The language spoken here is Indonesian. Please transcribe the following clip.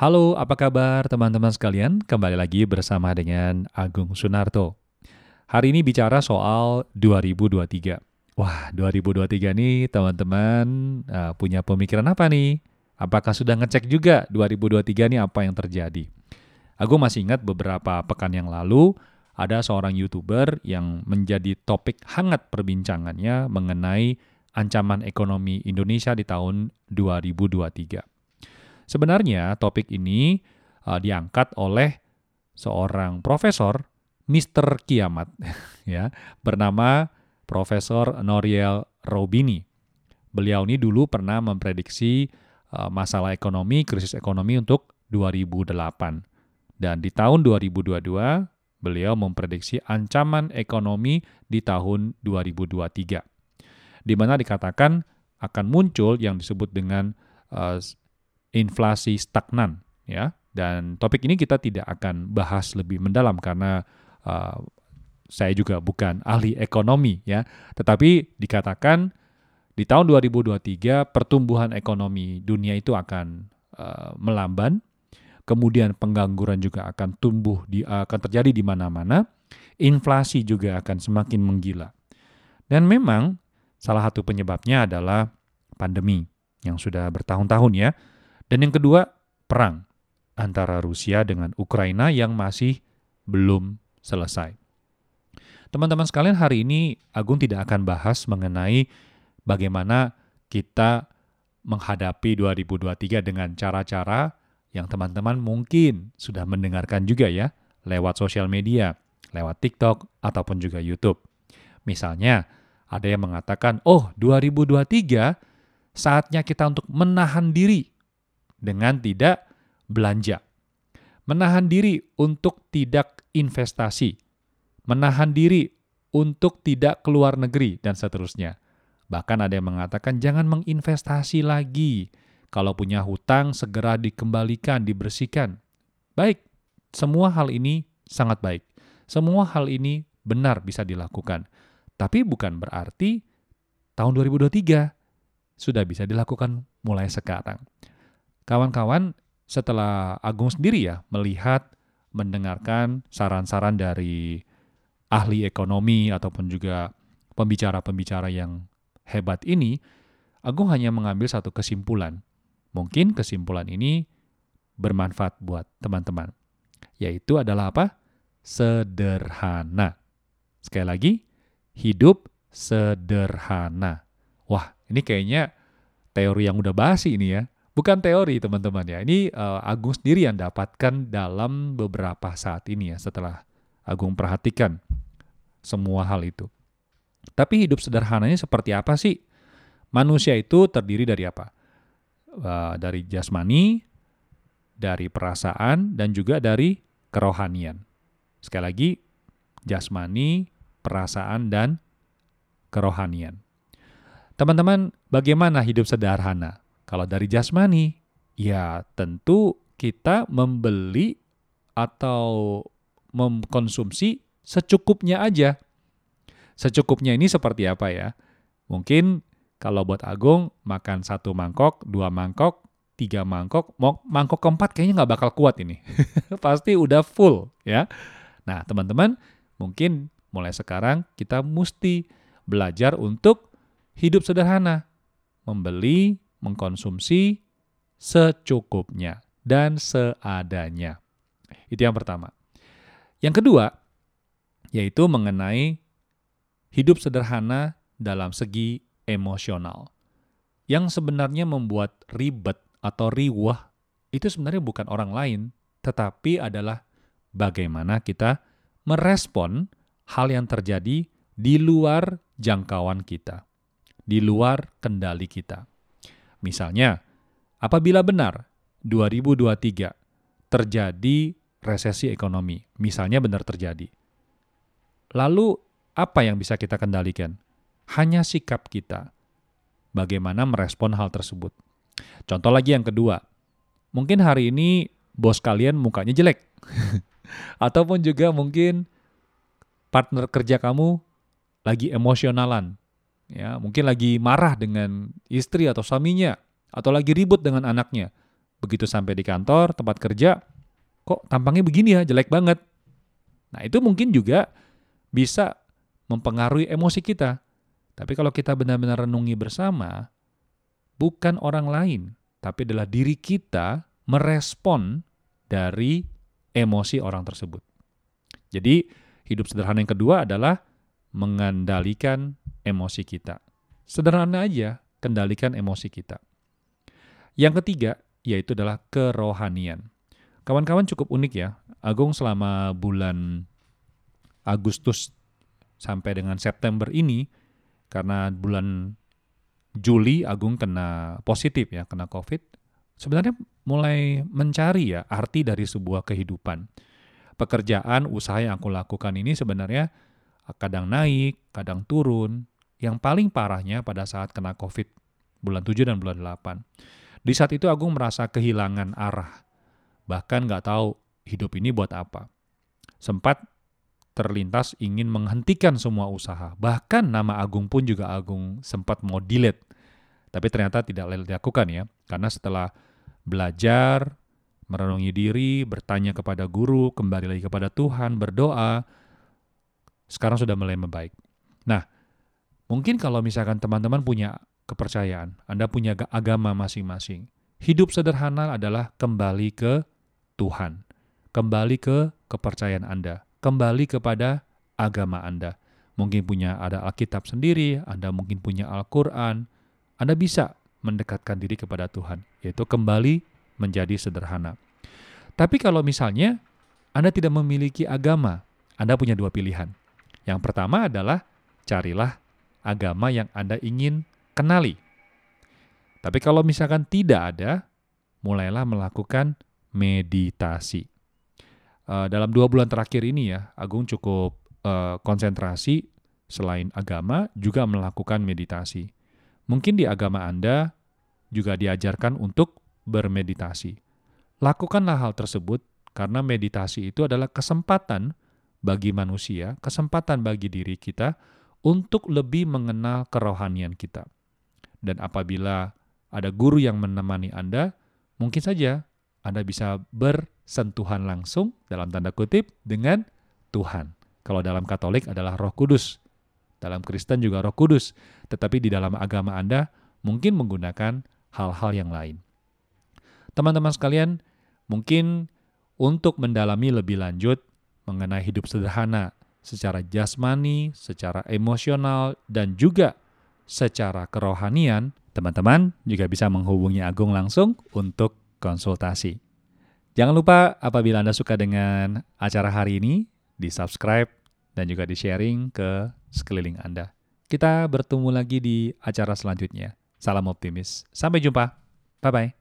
Halo, apa kabar teman-teman sekalian? Kembali lagi bersama dengan Agung Sunarto. Hari ini bicara soal 2023. Wah, 2023 nih teman-teman uh, punya pemikiran apa nih? Apakah sudah ngecek juga 2023 nih apa yang terjadi? Aku masih ingat beberapa pekan yang lalu ada seorang YouTuber yang menjadi topik hangat perbincangannya mengenai ancaman ekonomi Indonesia di tahun 2023. Sebenarnya topik ini uh, diangkat oleh seorang profesor Mr. Kiamat ya, bernama Profesor Noriel Robini. Beliau ini dulu pernah memprediksi uh, masalah ekonomi, krisis ekonomi untuk 2008. Dan di tahun 2022 beliau memprediksi ancaman ekonomi di tahun 2023. Di mana dikatakan akan muncul yang disebut dengan uh, inflasi stagnan ya. Dan topik ini kita tidak akan bahas lebih mendalam karena uh, saya juga bukan ahli ekonomi ya. Tetapi dikatakan di tahun 2023 pertumbuhan ekonomi dunia itu akan uh, melamban, kemudian pengangguran juga akan tumbuh di akan terjadi di mana-mana, inflasi juga akan semakin menggila. Dan memang salah satu penyebabnya adalah pandemi yang sudah bertahun-tahun ya. Dan yang kedua, perang antara Rusia dengan Ukraina yang masih belum selesai. Teman-teman sekalian, hari ini Agung tidak akan bahas mengenai bagaimana kita menghadapi 2023 dengan cara-cara yang teman-teman mungkin sudah mendengarkan juga ya, lewat sosial media, lewat TikTok, ataupun juga YouTube. Misalnya, ada yang mengatakan, oh 2023 saatnya kita untuk menahan diri dengan tidak belanja. Menahan diri untuk tidak investasi. Menahan diri untuk tidak keluar negeri dan seterusnya. Bahkan ada yang mengatakan jangan menginvestasi lagi. Kalau punya hutang segera dikembalikan, dibersihkan. Baik, semua hal ini sangat baik. Semua hal ini benar bisa dilakukan. Tapi bukan berarti tahun 2023 sudah bisa dilakukan mulai sekarang. Kawan-kawan, setelah Agung sendiri ya melihat, mendengarkan saran-saran dari ahli ekonomi ataupun juga pembicara-pembicara yang hebat ini, Agung hanya mengambil satu kesimpulan. Mungkin kesimpulan ini bermanfaat buat teman-teman. Yaitu adalah apa? Sederhana. Sekali lagi, hidup sederhana. Wah, ini kayaknya teori yang udah basi ini ya. Bukan teori teman-teman ya, ini uh, Agung sendiri yang dapatkan dalam beberapa saat ini ya setelah Agung perhatikan semua hal itu. Tapi hidup sederhananya seperti apa sih? Manusia itu terdiri dari apa? Uh, dari jasmani, dari perasaan, dan juga dari kerohanian. Sekali lagi, jasmani, perasaan, dan kerohanian. Teman-teman, bagaimana hidup sederhana? Kalau dari jasmani, ya tentu kita membeli atau mengkonsumsi secukupnya aja. Secukupnya ini seperti apa ya? Mungkin kalau buat Agung makan satu mangkok, dua mangkok, tiga mangkok, mangkok keempat kayaknya nggak bakal kuat ini. Pasti udah full ya. Nah teman-teman mungkin mulai sekarang kita mesti belajar untuk hidup sederhana. Membeli mengkonsumsi secukupnya dan seadanya. Itu yang pertama. Yang kedua, yaitu mengenai hidup sederhana dalam segi emosional. Yang sebenarnya membuat ribet atau riwah itu sebenarnya bukan orang lain, tetapi adalah bagaimana kita merespon hal yang terjadi di luar jangkauan kita, di luar kendali kita. Misalnya, apabila benar 2023 terjadi resesi ekonomi, misalnya benar terjadi. Lalu apa yang bisa kita kendalikan? Hanya sikap kita. Bagaimana merespon hal tersebut. Contoh lagi yang kedua. Mungkin hari ini bos kalian mukanya jelek. Ataupun juga mungkin partner kerja kamu lagi emosionalan ya mungkin lagi marah dengan istri atau suaminya atau lagi ribut dengan anaknya begitu sampai di kantor, tempat kerja, kok tampangnya begini ya, jelek banget. Nah, itu mungkin juga bisa mempengaruhi emosi kita. Tapi kalau kita benar-benar renungi bersama, bukan orang lain, tapi adalah diri kita merespon dari emosi orang tersebut. Jadi, hidup sederhana yang kedua adalah mengendalikan emosi kita. Sederhana aja, kendalikan emosi kita. Yang ketiga, yaitu adalah kerohanian. Kawan-kawan cukup unik ya, Agung selama bulan Agustus sampai dengan September ini, karena bulan Juli Agung kena positif ya, kena COVID, sebenarnya mulai mencari ya arti dari sebuah kehidupan. Pekerjaan, usaha yang aku lakukan ini sebenarnya kadang naik, kadang turun. Yang paling parahnya pada saat kena COVID, bulan 7 dan bulan 8. Di saat itu Agung merasa kehilangan arah. Bahkan nggak tahu hidup ini buat apa. Sempat terlintas ingin menghentikan semua usaha. Bahkan nama Agung pun juga Agung sempat mau delete. Tapi ternyata tidak dilakukan ya. Karena setelah belajar, merenungi diri, bertanya kepada guru, kembali lagi kepada Tuhan, berdoa, sekarang sudah mulai membaik. Nah, mungkin kalau misalkan teman-teman punya kepercayaan, Anda punya agama masing-masing, hidup sederhana adalah kembali ke Tuhan, kembali ke kepercayaan Anda, kembali kepada agama Anda. Mungkin punya ada Alkitab sendiri, Anda mungkin punya Al-Quran, Anda bisa mendekatkan diri kepada Tuhan, yaitu kembali menjadi sederhana. Tapi kalau misalnya Anda tidak memiliki agama, Anda punya dua pilihan. Yang pertama adalah carilah agama yang Anda ingin kenali. Tapi kalau misalkan tidak ada, mulailah melakukan meditasi. Uh, dalam dua bulan terakhir ini ya, Agung cukup uh, konsentrasi selain agama juga melakukan meditasi. Mungkin di agama Anda juga diajarkan untuk bermeditasi. Lakukanlah hal tersebut karena meditasi itu adalah kesempatan bagi manusia, kesempatan bagi diri kita untuk lebih mengenal kerohanian kita. Dan apabila ada guru yang menemani Anda, mungkin saja Anda bisa bersentuhan langsung dalam tanda kutip dengan Tuhan. Kalau dalam Katolik adalah Roh Kudus. Dalam Kristen juga Roh Kudus, tetapi di dalam agama Anda mungkin menggunakan hal-hal yang lain. Teman-teman sekalian, mungkin untuk mendalami lebih lanjut mengenai hidup sederhana secara jasmani, secara emosional, dan juga secara kerohanian, teman-teman juga bisa menghubungi Agung langsung untuk konsultasi. Jangan lupa apabila Anda suka dengan acara hari ini, di-subscribe dan juga di-sharing ke sekeliling Anda. Kita bertemu lagi di acara selanjutnya. Salam optimis. Sampai jumpa. Bye-bye.